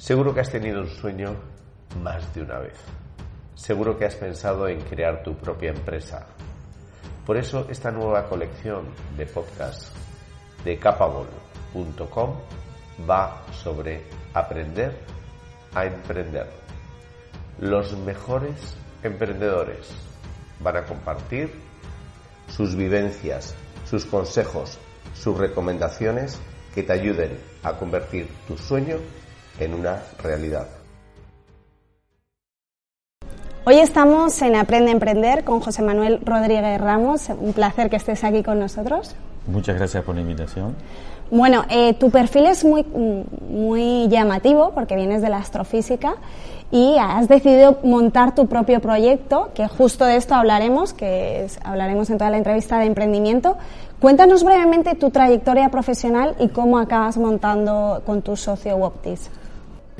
Seguro que has tenido un sueño más de una vez. Seguro que has pensado en crear tu propia empresa. Por eso esta nueva colección de podcasts de capable.com va sobre aprender a emprender. Los mejores emprendedores van a compartir sus vivencias, sus consejos, sus recomendaciones que te ayuden a convertir tu sueño en una realidad. Hoy estamos en Aprende a Emprender con José Manuel Rodríguez Ramos. Un placer que estés aquí con nosotros. Muchas gracias por la invitación. Bueno, eh, tu perfil es muy, muy llamativo porque vienes de la astrofísica y has decidido montar tu propio proyecto, que justo de esto hablaremos, que hablaremos en toda la entrevista de emprendimiento. Cuéntanos brevemente tu trayectoria profesional y cómo acabas montando con tu socio Woptis.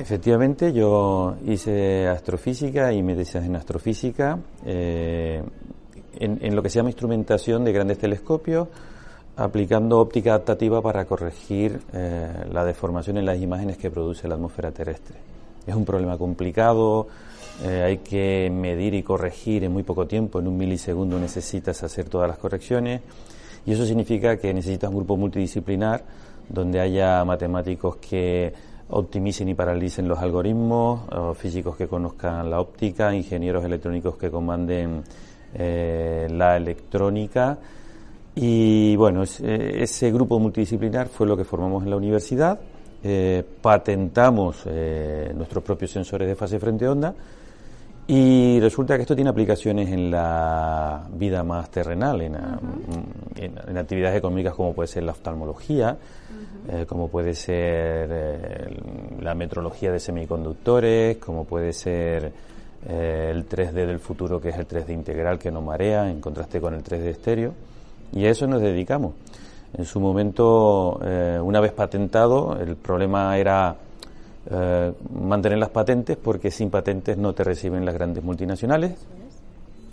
Efectivamente, yo hice astrofísica y medicina en astrofísica eh, en, lo que se llama instrumentación de grandes telescopios, aplicando óptica adaptativa para corregir eh, la deformación en las imágenes que produce la atmósfera terrestre. Es un problema complicado, eh, hay que medir y corregir en muy poco tiempo, en un milisegundo necesitas hacer todas las correcciones y eso significa que necesitas un grupo multidisciplinar donde haya matemáticos que optimicen y paralicen los algoritmos, físicos que conozcan la óptica, ingenieros electrónicos que comanden eh, la electrónica. Y bueno, eh, ese grupo multidisciplinar fue lo que formamos en la universidad. Eh, patentamos nuestros propios sensores de fase frente onda y resulta que esto tiene aplicaciones en la vida más terrenal, en, en, actividades económicas como puede ser la oftalmología, eh, como puede ser eh, la metrología de semiconductores, como puede ser eh, el 3D del futuro, que es el 3D integral que no marea, en contraste con el 3D estéreo. Y a eso nos dedicamos. En su momento, una vez patentado, el problema era mantener las patentes, porque sin patentes no te reciben las grandes multinacionales,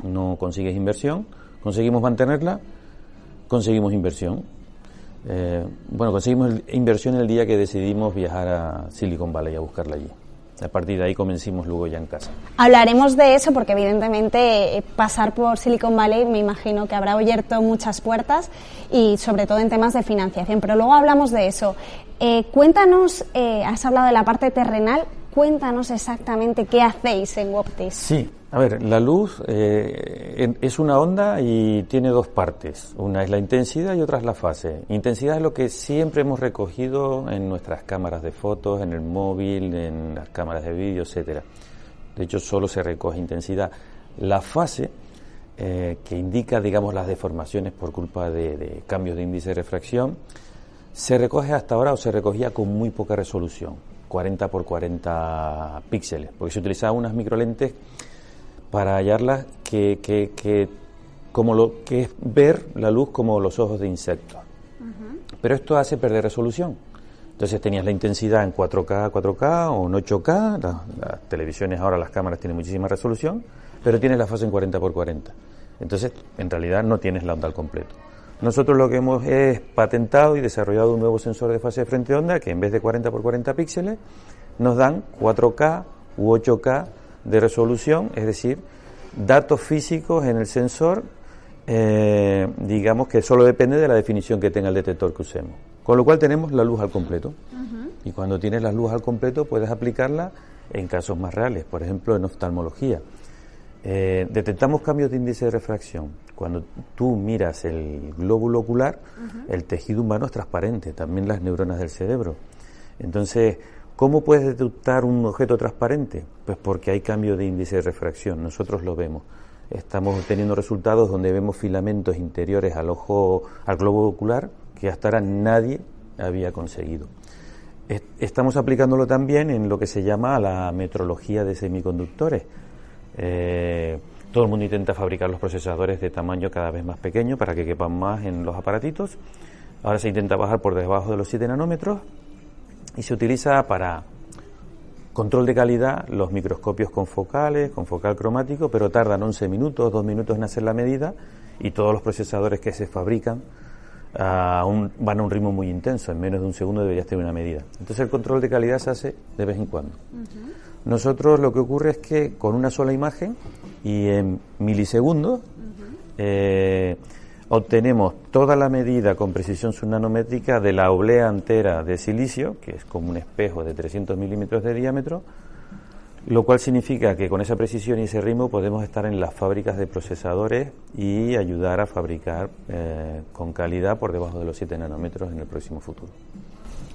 no consigues inversión, conseguimos mantenerla, conseguimos inversión eh, bueno, conseguimos inversión el día que decidimos viajar a Silicon Valley a buscarla allí. A partir de ahí comencimos luego ya en casa. Hablaremos de eso porque evidentemente eh, pasar por Silicon Valley me imagino que habrá abierto muchas puertas y sobre todo en temas de financiación, pero luego hablamos de eso. Eh, cuéntanos, has hablado de la parte terrenal, cuéntanos exactamente qué hacéis en Woptis. Sí, a ver, la luz eh, es una onda y tiene dos partes. Una es la intensidad y otra es la fase. Intensidad es lo que siempre hemos recogido en nuestras cámaras de fotos, en el móvil, en las cámaras de vídeo, etcétera. De hecho, solo se recoge intensidad. La fase, eh, que indica, digamos, las deformaciones por culpa de, cambios de índice de refracción, se recoge hasta ahora o se recogía con muy poca resolución, 40 por 40 píxeles, porque se utilizaban unas microlentes para hallarla que, que, como lo que es ver la luz como los ojos de insectos. Pero esto hace perder resolución. Entonces tenías la intensidad en 4K, 4K o en 8K, las, televisiones ahora, las cámaras tienen muchísima resolución, pero tienes la fase en 40 x 40. Entonces, en realidad no tienes la onda al completo. Nosotros lo que hemos es patentado y desarrollado un nuevo sensor de fase de frente de onda que en vez de 40 x 40 píxeles nos dan 4K u 8K de resolución, es decir, datos físicos en el sensor, eh, digamos que solo depende de la definición que tenga el detector que usemos. Con lo cual tenemos la luz al completo. Y cuando tienes la luz al completo puedes aplicarla en casos más reales, por ejemplo en oftalmología. Eh, detectamos cambios de índice de refracción. Cuando tú miras el glóbulo ocular, el tejido humano es transparente, también las neuronas del cerebro. Entonces, ¿Cómo puedes detectar un objeto transparente? Pues porque hay cambio de índice de refracción, nosotros lo vemos. Estamos obteniendo resultados donde vemos filamentos interiores al ojo, al globo ocular, que hasta ahora nadie había conseguido. Estamos aplicándolo también en lo que se llama la metrología de semiconductores. Eh, todo el mundo intenta fabricar los procesadores de tamaño cada vez más pequeño para que quepan más en los aparatitos. Ahora se intenta bajar por debajo de los 7 nanómetros y se utiliza para control de calidad los microscopios con focales, con focal cromático, pero tardan 11 minutos, 2 minutos en hacer la medida y todos los procesadores que se fabrican a un, van a un ritmo muy intenso, en menos de un segundo deberías tener una medida. Entonces el control de calidad se hace de vez en cuando. Nosotros lo que ocurre es que con una sola imagen y en milisegundos eh, obtenemos toda la medida con precisión subnanométrica de la oblea entera de silicio, que es como un espejo de 300 milímetros de diámetro, lo cual significa que con esa precisión y ese ritmo podemos estar en las fábricas de procesadores y ayudar a fabricar eh, con calidad por debajo de los 7 nanómetros en el próximo futuro.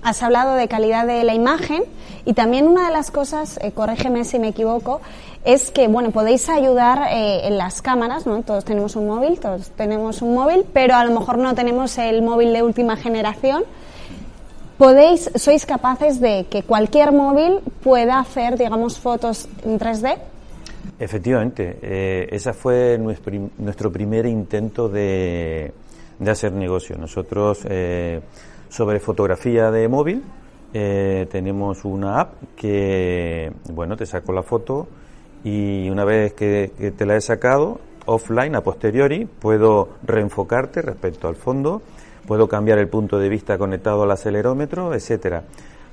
Has hablado de calidad de la imagen y también una de las cosas, eh, corrígeme si me equivoco, es que bueno podéis ayudar eh, en las cámaras, ¿no? Todos tenemos un móvil, todos tenemos un móvil, pero a lo mejor no tenemos el móvil de última generación podéis, sois capaces de que cualquier móvil pueda hacer, digamos, fotos en 3D. Efectivamente, eh, ese fue nuestro, primer intento de, hacer negocio. Nosotros, eh, sobre fotografía de móvil, eh, tenemos una app que, bueno, te saco la foto y una vez que, te la he sacado, offline, a posteriori, puedo reenfocarte respecto al fondo puedo cambiar el punto de vista conectado al acelerómetro, etcétera.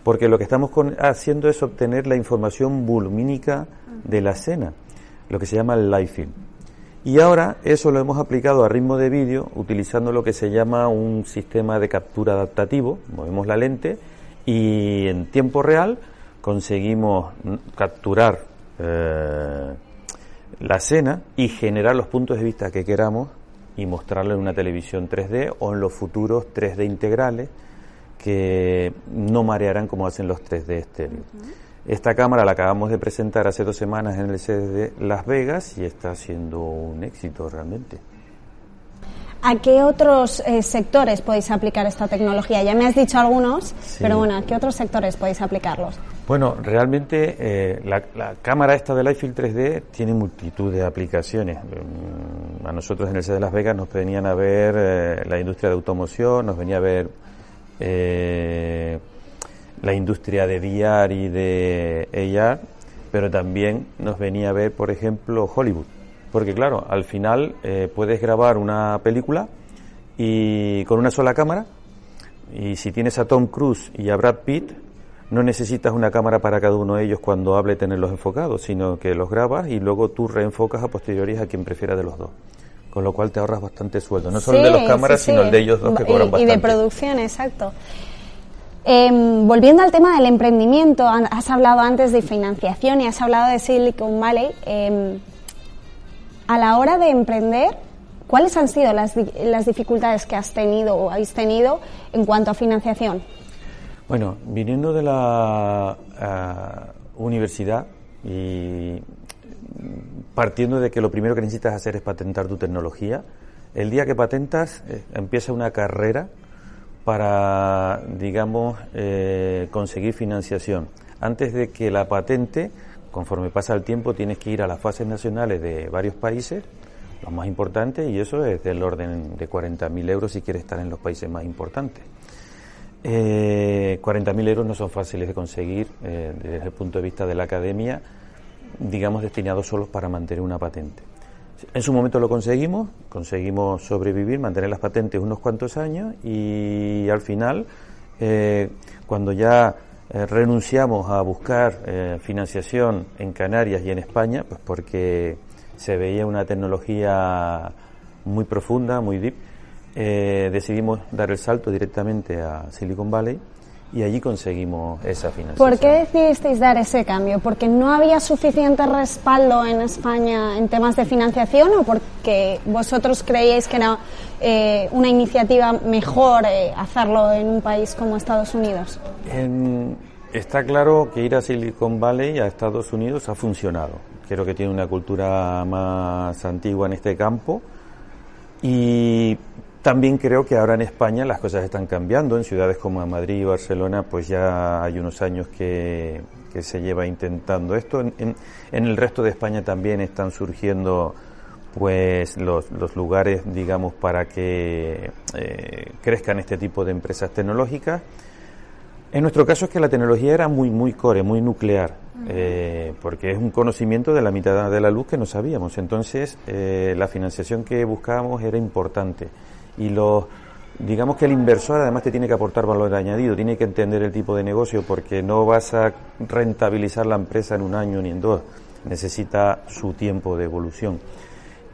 Porque lo que estamos haciendo es obtener la información volumínica de la escena, lo que se llama el live film. Y ahora eso lo hemos aplicado a ritmo de vídeo utilizando lo que se llama un sistema de captura adaptativo. Movemos la lente y en tiempo real conseguimos capturar eh, la escena y generar los puntos de vista que queramos y mostrarlo en una televisión 3D o en los futuros 3D integrales que no marearán como hacen los 3D estéreo. Esta cámara la acabamos de presentar hace dos semanas en el CD de Las Vegas y está siendo un éxito realmente. ¿A qué otros eh, sectores podéis aplicar esta tecnología? Ya me has dicho algunos, pero bueno, ¿a qué otros sectores podéis aplicarlos? Bueno, realmente eh, la, cámara esta del iField 3D tiene multitud de aplicaciones. Mm, a nosotros en el C de Las Vegas nos venían a ver eh, la industria de automoción, nos venía a ver la industria de VR y de AR, pero también nos venía a ver, por ejemplo, Hollywood porque claro, al final eh, puedes grabar una película y con una sola cámara y si tienes a Tom Cruise y a Brad Pitt no necesitas una cámara para cada uno de ellos cuando hable tenerlos enfocados, sino que los grabas y luego tú reenfocas a posteriori a quien prefiera de los dos. Con lo cual te ahorras bastante sueldo, no solo el de los cámaras, sino el de ellos dos que cobran y, bastante. Y de producción, exacto. Em, volviendo al tema del emprendimiento, has hablado antes de financiación y has hablado de Silicon Valley. Eh, a la hora de emprender, ¿cuáles han sido las, las dificultades que has tenido o habéis tenido en cuanto a financiación? Bueno, viniendo de la eh, universidad y partiendo de que lo primero que necesitas hacer es patentar tu tecnología, el día que patentas eh, empieza una carrera para, digamos, eh, conseguir financiación. Antes de que la patente, Conforme pasa el tiempo tienes que ir a las fases nacionales de varios países, los más importantes, y eso es del orden de 40.000 euros si quieres estar en los países más importantes. Eh, 40.000 euros no son fáciles de conseguir eh, desde el punto de vista de la academia, digamos destinados solo para mantener una patente. En su momento lo conseguimos, conseguimos sobrevivir, mantener las patentes unos cuantos años y al final, eh, cuando ya eh, renunciamos a buscar eh, financiación en Canarias y en España, pues porque se veía una tecnología muy profunda, muy deep. Decidimos dar el salto directamente a Silicon Valley y allí conseguimos esa financiación. ¿Por qué decidisteis dar ese cambio? ¿Porque no había suficiente respaldo en España en temas de financiación o porque vosotros creíais que era una iniciativa mejor hacerlo en un país como Estados Unidos? está claro que ir a Silicon Valley, a Estados Unidos, ha funcionado. Creo que tiene una cultura más antigua en este campo y también creo que ahora en España las cosas están cambiando. En ciudades como Madrid y Barcelona, pues ya hay unos años que, se lleva intentando esto. En, el resto de España también están surgiendo pues los, lugares, digamos, para que eh, crezcan este tipo de empresas tecnológicas. En nuestro caso es que la tecnología era muy, muy core, muy nuclear, eh, porque es un conocimiento de la mitad de la luz que no sabíamos. Entonces, eh, la financiación que buscábamos era importante. Y los, digamos que el inversor además te tiene que aportar valor añadido, tiene que entender el tipo de negocio porque no vas a rentabilizar la empresa en un año ni en dos, necesita su tiempo de evolución.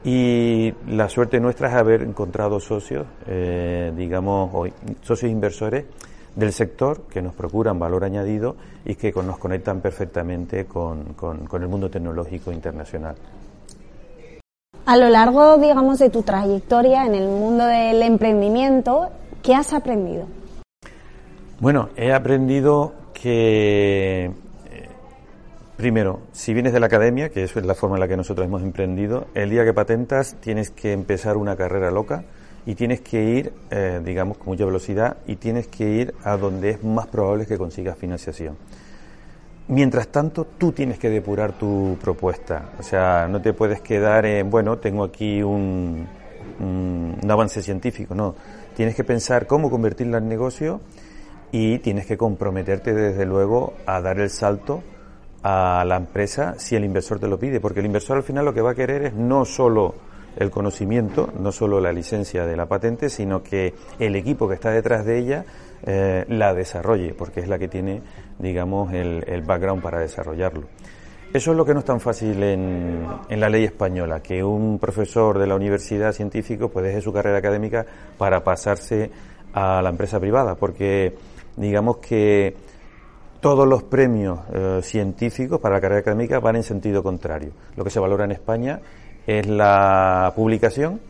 Y la suerte nuestra es haber encontrado socios, eh, digamos, socios inversores del sector que nos procuran valor añadido y que nos conectan perfectamente con, con el mundo tecnológico internacional. A lo largo, digamos, de tu trayectoria en el mundo del emprendimiento, ¿qué has aprendido? Bueno, he aprendido que, eh, primero, si vienes de la academia, que es la forma en la que nosotros hemos emprendido, el día que patentas tienes que empezar una carrera loca y tienes que ir, eh, digamos, con mucha velocidad y tienes que ir a donde es más probable que consigas financiación. Mientras tanto, tú tienes que depurar tu propuesta. O sea, no te puedes quedar en, bueno, tengo aquí un, un, avance científico. No, tienes que pensar cómo convertirla en negocio y tienes que comprometerte desde luego a dar el salto a la empresa si el inversor te lo pide, porque el inversor al final lo que va a querer es no solo el conocimiento, no solo la licencia de la patente, sino que el equipo que está detrás de ella eh, la desarrolle, porque es la que tiene, digamos, el, background para desarrollarlo. Eso es lo que no es tan fácil en, en, la ley española, que un profesor de la universidad científico pues deje su carrera académica para pasarse a la empresa privada, porque digamos que todos los premios eh, científicos para la carrera académica van en sentido contrario. Lo que se valora en España es la publicación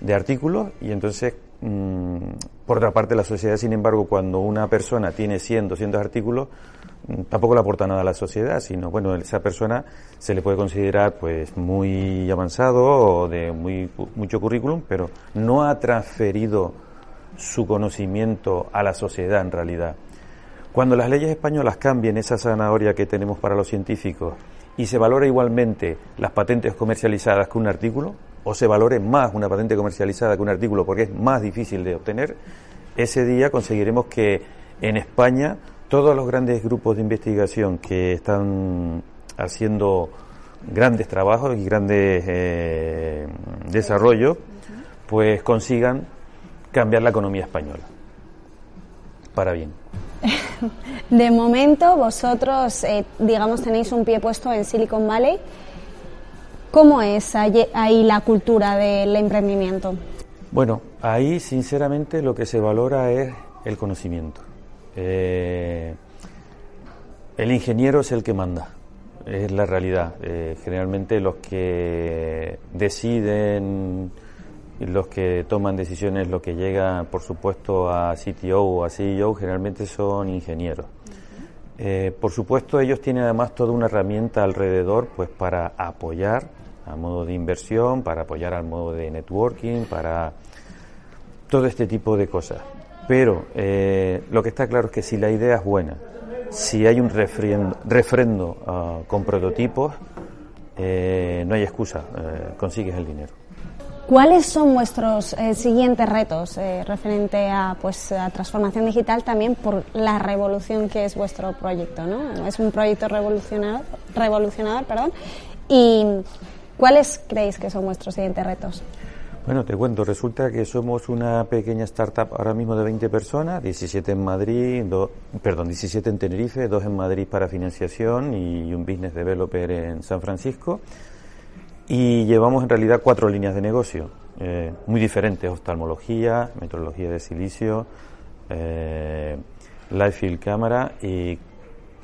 de artículos y entonces por otra parte, la sociedad, sin embargo, cuando una persona tiene 100, 200 artículos, mm, tampoco le aporta nada a la sociedad, sino, bueno, esa persona se le puede considerar, pues, muy avanzado o de muy, mucho currículum, pero no ha transferido su conocimiento a la sociedad en realidad. Cuando las leyes españolas cambien esa zanahoria que tenemos para los científicos y se valora igualmente las patentes comercializadas que un artículo, o se valore más una patente comercializada que un artículo porque es más difícil de obtener, ese día conseguiremos que en España todos los grandes grupos de investigación que están haciendo grandes trabajos y grandes eh, desarrollos, pues consigan cambiar la economía española para bien. De momento, vosotros, eh, digamos, tenéis un pie puesto en Silicon Valley ¿Cómo es ahí la cultura del emprendimiento? Bueno, ahí sinceramente lo que se valora es el conocimiento. Eh, el ingeniero es el que manda, es la realidad. Eh, generalmente los que deciden, los que toman decisiones, los que llegan, por supuesto, a CTO o a CEO, generalmente son ingenieros. Eh, por supuesto, ellos tienen además toda una herramienta alrededor, pues, para apoyar a modo de inversión, para apoyar al modo de networking, para todo este tipo de cosas. Pero eh, lo que está claro es que si la idea es buena, si hay un refrendo, ah, con prototipos, eh, no hay excusa, eh, consigues el dinero. ¿Cuáles son vuestros siguientes retos referente a pues a transformación digital también por la revolución que es vuestro proyecto, ¿no? Es un proyecto revolucionador, revolucionador, perdón. Y ¿Cuáles creéis que son vuestros siguientes retos? Bueno, te cuento, resulta que somos una pequeña startup ahora mismo de 20 personas, 17 en Madrid, perdón, 17 en Tenerife, dos en Madrid para financiación y un business developer en San Francisco. Y llevamos en realidad cuatro líneas de negocio, eh, muy diferentes, oftalmología, metrología de silicio, eh, field cámara y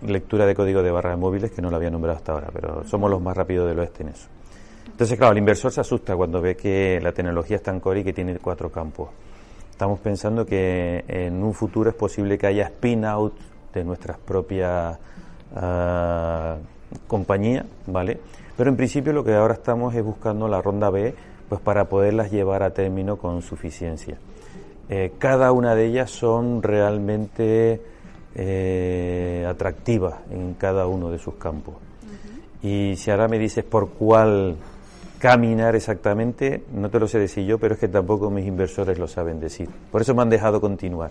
lectura de código de barras móviles, que no lo había nombrado hasta ahora, pero somos los más rápidos del oeste en eso. Entonces, claro, el inversor se asusta cuando ve que la tecnología es tan core y que tiene cuatro campos. Estamos pensando que en un futuro es posible que haya spin-out de nuestras propias uh, compañías, ¿vale? Pero en principio lo que ahora estamos es buscando la ronda B, pues para poderlas llevar a término con suficiencia. Eh, cada una de ellas son realmente eh, atractivas en cada uno de sus campos. Y si ahora me dices por cuál caminar exactamente, no te lo sé decir yo, pero es que tampoco mis inversores lo saben decir. Por eso me han dejado continuar.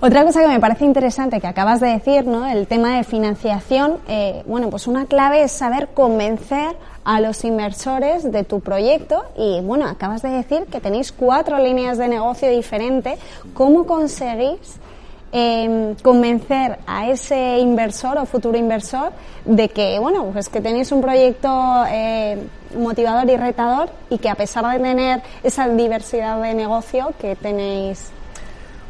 Otra cosa que me parece interesante que acabas de decir, ¿no? El tema de financiación. Eh, bueno, pues una clave es saber convencer a los inversores de tu proyecto y bueno, acabas de decir que tenéis cuatro líneas de negocio diferentes. ¿Cómo conseguís eh, convencer a ese inversor o futuro inversor de que, bueno, pues que tenéis un proyecto eh, motivador y retador y que a pesar de tener esa diversidad de negocio que tenéis.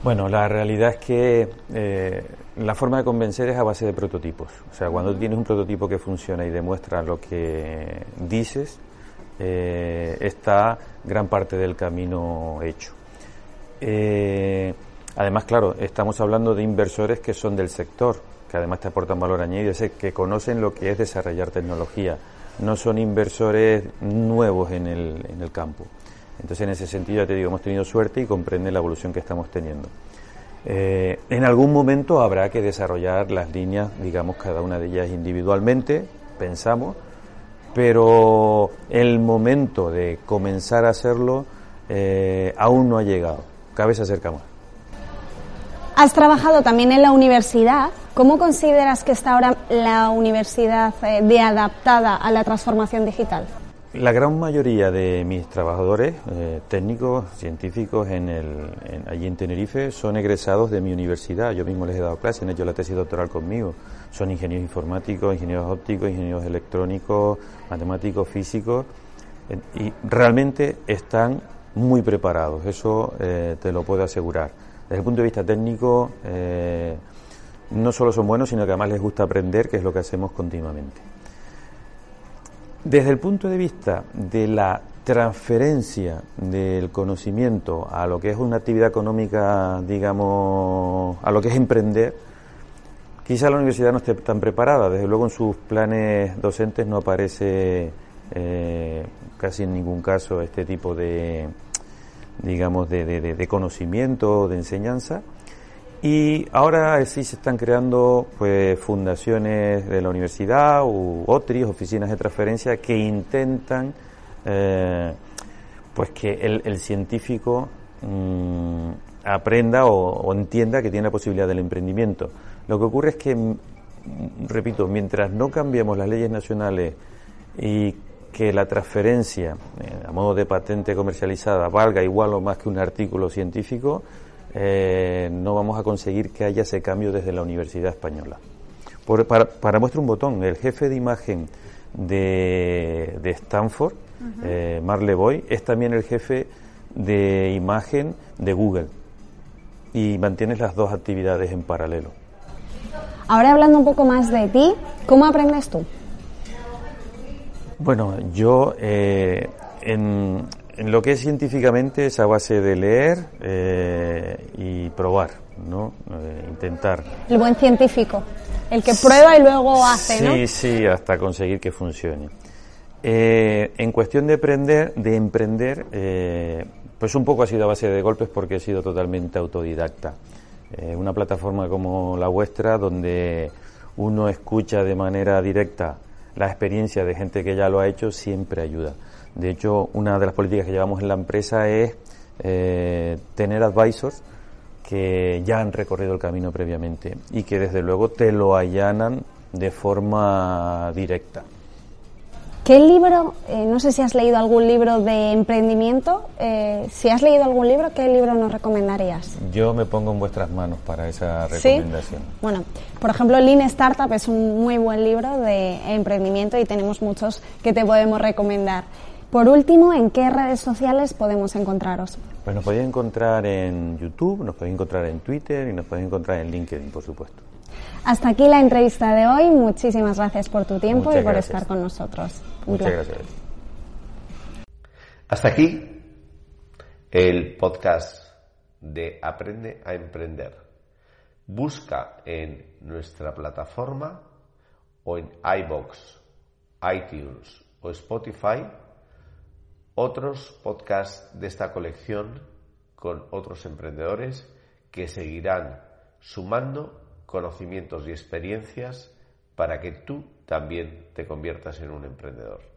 Bueno, la realidad es que eh, la forma de convencer es a base de prototipos. O sea, cuando tienes un prototipo que funciona y demuestra lo que dices, eh, está gran parte del camino hecho. Además, claro, estamos hablando de inversores que son del sector, que además te aportan valor añadido, que conocen lo que es desarrollar tecnología. No son inversores nuevos en el, en el campo. Entonces, en ese sentido, ya te digo, hemos tenido suerte y comprende la evolución que estamos teniendo. Eh, en algún momento habrá que desarrollar las líneas, digamos, cada una de ellas individualmente, pensamos, pero el momento de comenzar a hacerlo eh, aún no ha llegado. Cada vez se acerca más. Has trabajado también en la universidad. ¿Cómo consideras que está ahora la universidad eh, de adaptada a la transformación digital? La gran mayoría de mis trabajadores eh, técnicos, científicos en el, allí en Tenerife son egresados de mi universidad. Yo mismo les he dado clases, han hecho la tesis doctoral conmigo. Son ingenieros informáticos, ingenieros ópticos, ingenieros electrónicos, matemáticos, físicos eh, y realmente están muy preparados. Eso te lo puedo asegurar. Desde el punto de vista técnico, eh, no solo son buenos, sino que además les gusta aprender, que es lo que hacemos continuamente. Desde el punto de vista de la transferencia del conocimiento a lo que es una actividad económica, digamos, a lo que es emprender, quizá la universidad no esté tan preparada. Desde luego en sus planes docentes no aparece eh, casi en ningún caso este tipo de, digamos, de, de, conocimiento, de enseñanza. Y ahora sí se están creando pues fundaciones de la universidad u otras oficinas de transferencia que intentan eh, pues que el, el científico mm, aprenda o, o, entienda que tiene la posibilidad del emprendimiento. Lo que ocurre es que, mm, repito, mientras no cambiemos las leyes nacionales y que la transferencia eh, a modo de patente comercializada valga igual o más que un artículo científico, eh, no vamos a conseguir que haya ese cambio desde la Universidad Española. Por, para, para muestra un botón, el jefe de imagen de, de Stanford, uh -huh. eh, Marle Boy, es también el jefe de imagen de Google y mantienes las dos actividades en paralelo. Ahora hablando un poco más de ti, ¿cómo aprendes tú? Bueno, yo eh, en, en, lo que es científicamente es a base de leer eh, y probar, ¿no? Eh, intentar. El buen científico, el que prueba y luego hace, sí, ¿no? Sí, sí, hasta conseguir que funcione. Eh, en cuestión de aprender, de emprender, pues un poco ha sido a base de golpes porque he sido totalmente autodidacta. una plataforma como la vuestra, donde uno escucha de manera directa la experiencia de gente que ya lo ha hecho siempre ayuda. De hecho, una de las políticas que llevamos en la empresa es eh, tener advisors que ya han recorrido el camino previamente y que desde luego te lo allanan de forma directa. ¿Qué libro, eh, no sé si has leído algún libro de emprendimiento, eh, si has leído algún libro, ¿qué libro nos recomendarías? Yo me pongo en vuestras manos para esa recomendación. ¿Sí? Bueno, por ejemplo, Lean Startup es un muy buen libro de emprendimiento y tenemos muchos que te podemos recomendar. Por último, ¿en qué redes sociales podemos encontraros? Pues nos podéis encontrar en YouTube, nos podéis encontrar en Twitter y nos podéis encontrar en LinkedIn, por supuesto. Hasta aquí la entrevista de hoy. Muchísimas gracias por tu tiempo Muchas y por gracias. estar con nosotros. Muchas gracias. Hasta aquí el podcast de Aprende a Emprender. Busca en nuestra plataforma o en iBox, iTunes o Spotify otros podcasts de esta colección con otros emprendedores que seguirán sumando conocimientos y experiencias para que tú también te conviertas en un emprendedor.